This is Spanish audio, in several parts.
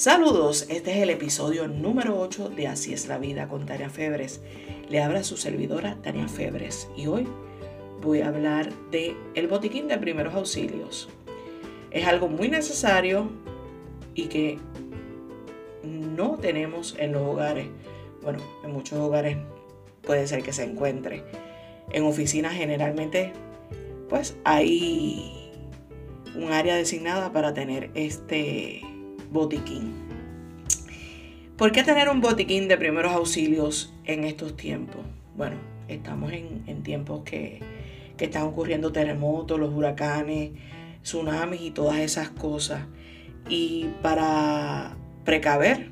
Saludos, este es el episodio número 8 de Así es la vida con Tania Febres. Le habla su servidora Tania Febres y hoy voy a hablar de el botiquín de primeros auxilios. Es algo muy necesario y que no tenemos en los hogares. Bueno, en muchos hogares puede ser que se encuentre. En oficinas generalmente pues hay un área designada para tener este botiquín. ¿Por qué tener un botiquín de primeros auxilios en estos tiempos? Bueno, estamos en, tiempos que, que están ocurriendo terremotos, los huracanes, tsunamis y todas esas cosas. Y para precaver,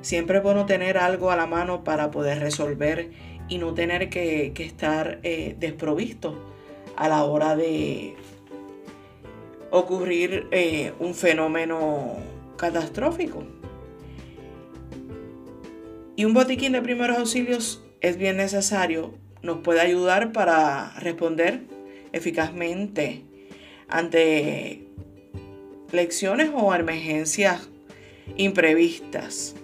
siempre es bueno tener algo a la mano para poder resolver y no tener que, estar eh, desprovisto a la hora de ocurrir eh, un fenómeno catastrófico. Y un botiquín de primeros auxilios es bien necesario, nos puede ayudar para responder eficazmente ante lecciones o emergencias imprevistas.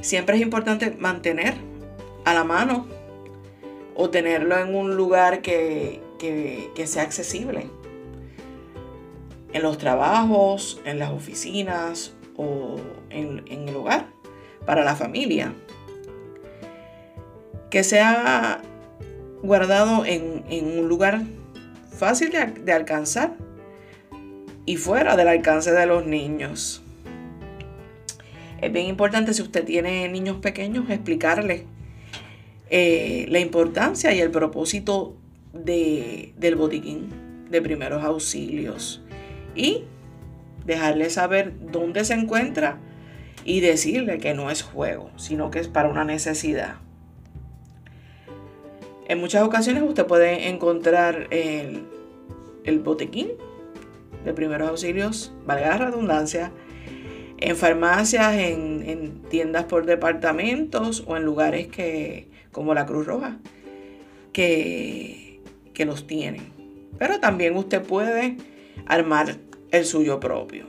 Siempre es importante mantener a la mano o tenerlo en un lugar que, que sea accesible en los trabajos, en las oficinas o en, el hogar, para la familia. Que sea guardado en, un lugar fácil de, de, alcanzar y fuera del alcance de los niños. Es bien importante si usted tiene niños pequeños explicarles eh, la importancia y el propósito de, del botiquín de primeros auxilios y dejarle saber dónde se encuentra y decirle que no es juego, sino que es para una necesidad. En muchas ocasiones usted puede encontrar el, el botequín de primeros auxilios, valga la redundancia, en farmacias, en, tiendas por departamentos o en lugares que, como la Cruz Roja, que, que los tienen. Pero también usted puede armar el suyo propio.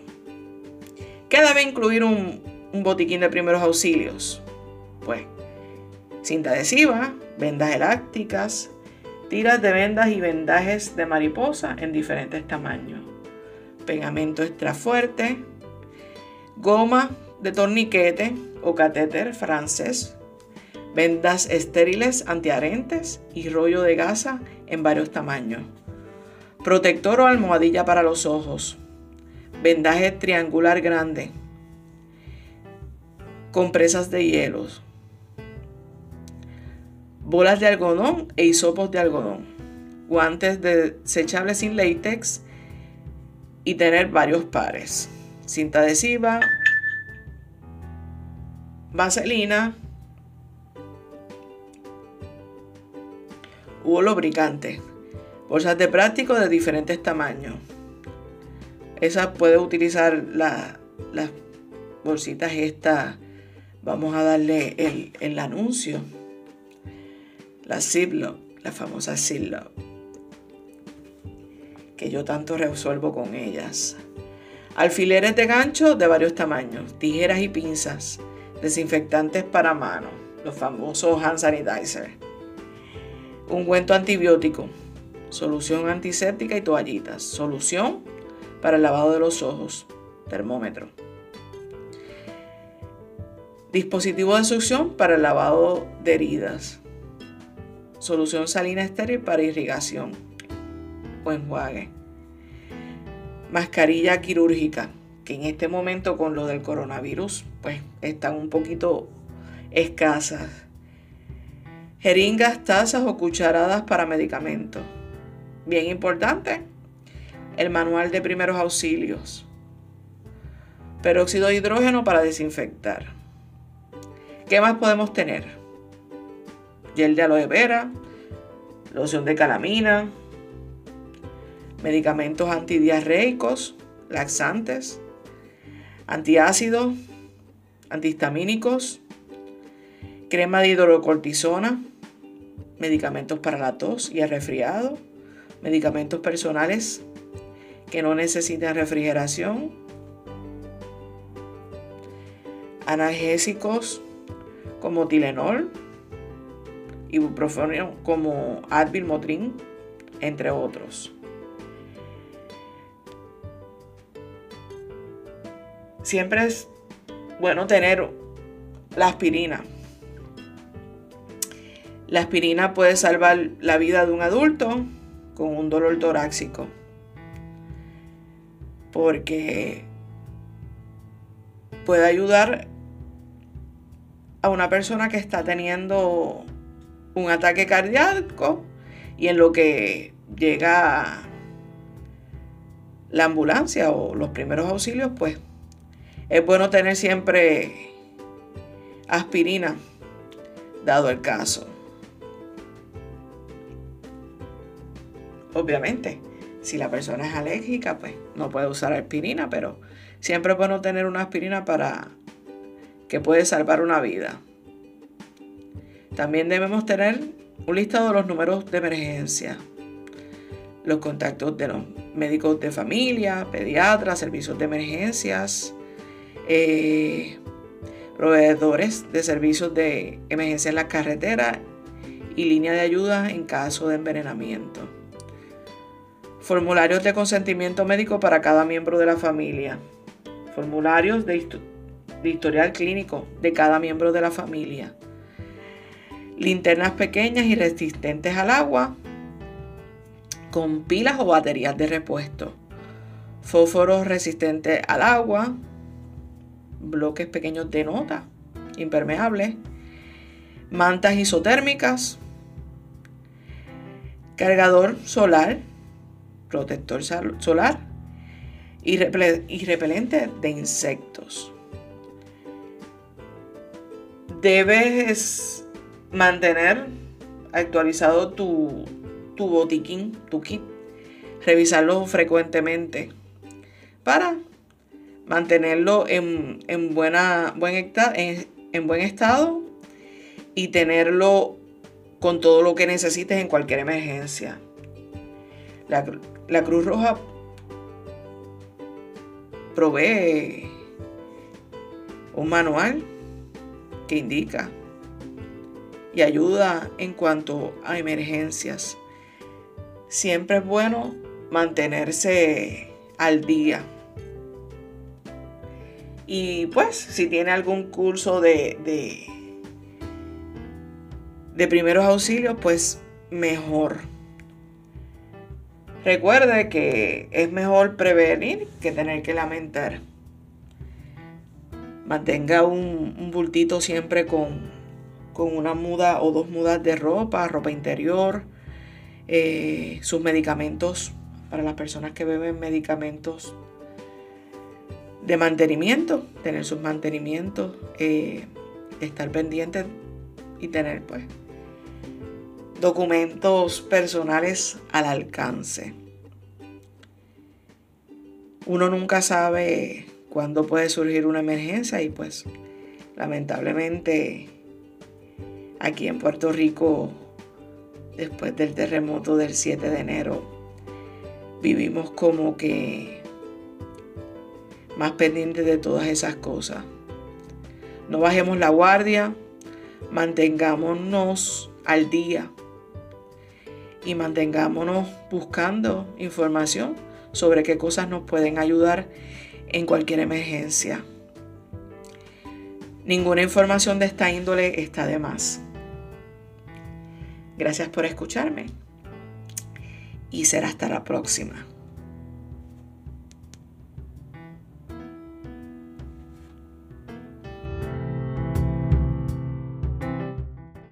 ¿Qué debe incluir un, botiquín de primeros auxilios? Pues cinta adhesiva, vendas elásticas, tiras de vendas y vendajes de mariposa en diferentes tamaños, pegamento extra fuerte, goma de torniquete o catéter francés, vendas estériles antiarentes y rollo de gasa en varios tamaños. Protector o almohadilla para los ojos. Vendaje triangular grande. Compresas de hielos. Bolas de algodón e hisopos de algodón. Guantes desechables sin látex y tener varios pares. Cinta adhesiva. Vaselina. U lubricante. Bolsas de plástico de diferentes tamaños. Esa puede utilizar las bolsitas estas. Vamos a darle el, anuncio. La Ziploc, la famosa Ziploc. Que yo tanto resuelvo con ellas. Alfileres de gancho de varios tamaños. Tijeras y pinzas. Desinfectantes para manos. Los famosos hand sanitizer. Ungüento antibiótico solución antiséptica y toallitas, solución para el lavado de los ojos, termómetro. Dispositivo de succión para el lavado de heridas. Solución salina estéril para irrigación o enjuague. Mascarilla quirúrgica, que en este momento con lo del coronavirus, pues están un poquito escasas. Jeringas, tazas o cucharadas para medicamentos bien importante, el manual de primeros auxilios. Peróxido de hidrógeno para desinfectar. ¿Qué más podemos tener? Gel de aloe vera, loción de calamina, medicamentos antidiarreicos, laxantes, antiácidos, antihistamínicos, crema de hidrocortisona, medicamentos para la tos y el resfriado, medicamentos personales que no necesitan refrigeración, analgésicos como Tilenol, ibuprofeno como Advil, Motrin, entre otros. Siempre es bueno tener la aspirina. La aspirina puede salvar la vida de un adulto con un dolor torácico. Porque puede ayudar a una persona que está teniendo un ataque cardíaco y en lo que llega la ambulancia o los primeros auxilios, pues es bueno tener siempre aspirina, dado el caso. Obviamente, si la persona es alérgica, pues no puede usar aspirina, pero siempre bueno tener una aspirina para que puede salvar una vida. También debemos tener un listado de los números de emergencia, los contactos de los médicos de familia, pediatras, servicios de emergencias, eh, proveedores de servicios de emergencia en la carretera y línea de ayuda en caso de envenenamiento. Formularios de consentimiento médico para cada miembro de la familia. Formularios de, historial clínico de cada miembro de la familia. Linternas pequeñas y resistentes al agua, con pilas o baterías de repuesto, fósforos resistentes al agua, bloques pequeños de nota impermeables, mantas isotérmicas, cargador solar, protector solar y, repelente de insectos. Debes mantener actualizado tu, botiquín, tu kit, revisarlo frecuentemente para mantenerlo en, buena, buen, en, buen estado y tenerlo con todo lo que necesites en cualquier emergencia. La, la Cruz Roja provee un manual que indica y ayuda en cuanto a emergencias. Siempre es bueno mantenerse al día. Y pues si tiene algún curso de, de, de primeros auxilios, pues mejor. Recuerde que es mejor prevenir que tener que lamentar. Mantenga un, bultito siempre con con una muda o dos mudas de ropa, ropa interior, eh, sus medicamentos para las personas que beben medicamentos de mantenimiento, tener sus mantenimientos, eh, estar pendientes y tener pues documentos personales al alcance. Uno nunca sabe cuándo puede surgir una emergencia y pues lamentablemente aquí en Puerto Rico después del terremoto del 7 de enero. Vivimos como que más pendientes de todas esas cosas. No bajemos la guardia, mantengámonos al día y mantengámonos buscando información sobre qué cosas nos pueden ayudar en cualquier emergencia. Ninguna información de esta índole está de más. Gracias por escucharme y será hasta la próxima.